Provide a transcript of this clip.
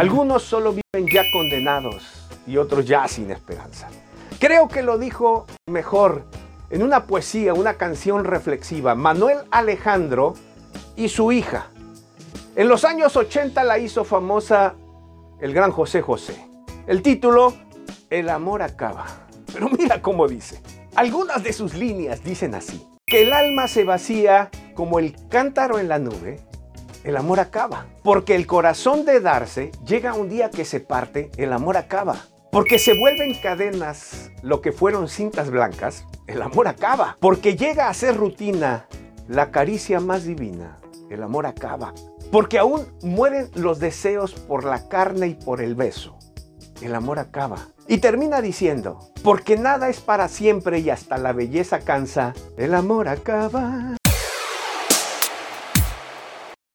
Algunos solo viven ya condenados y otros ya sin esperanza. Creo que lo dijo mejor en una poesía, una canción reflexiva, Manuel Alejandro y su hija. En los años 80 la hizo famosa el gran José José. El título, El amor acaba. Pero mira cómo dice. Algunas de sus líneas dicen así. Que el alma se vacía como el cántaro en la nube, el amor acaba. Porque el corazón de darse llega un día que se parte, el amor acaba. Porque se vuelven cadenas lo que fueron cintas blancas, el amor acaba. Porque llega a ser rutina la caricia más divina, el amor acaba. Porque aún mueren los deseos por la carne y por el beso, el amor acaba. Y termina diciendo, porque nada es para siempre y hasta la belleza cansa, el amor acaba.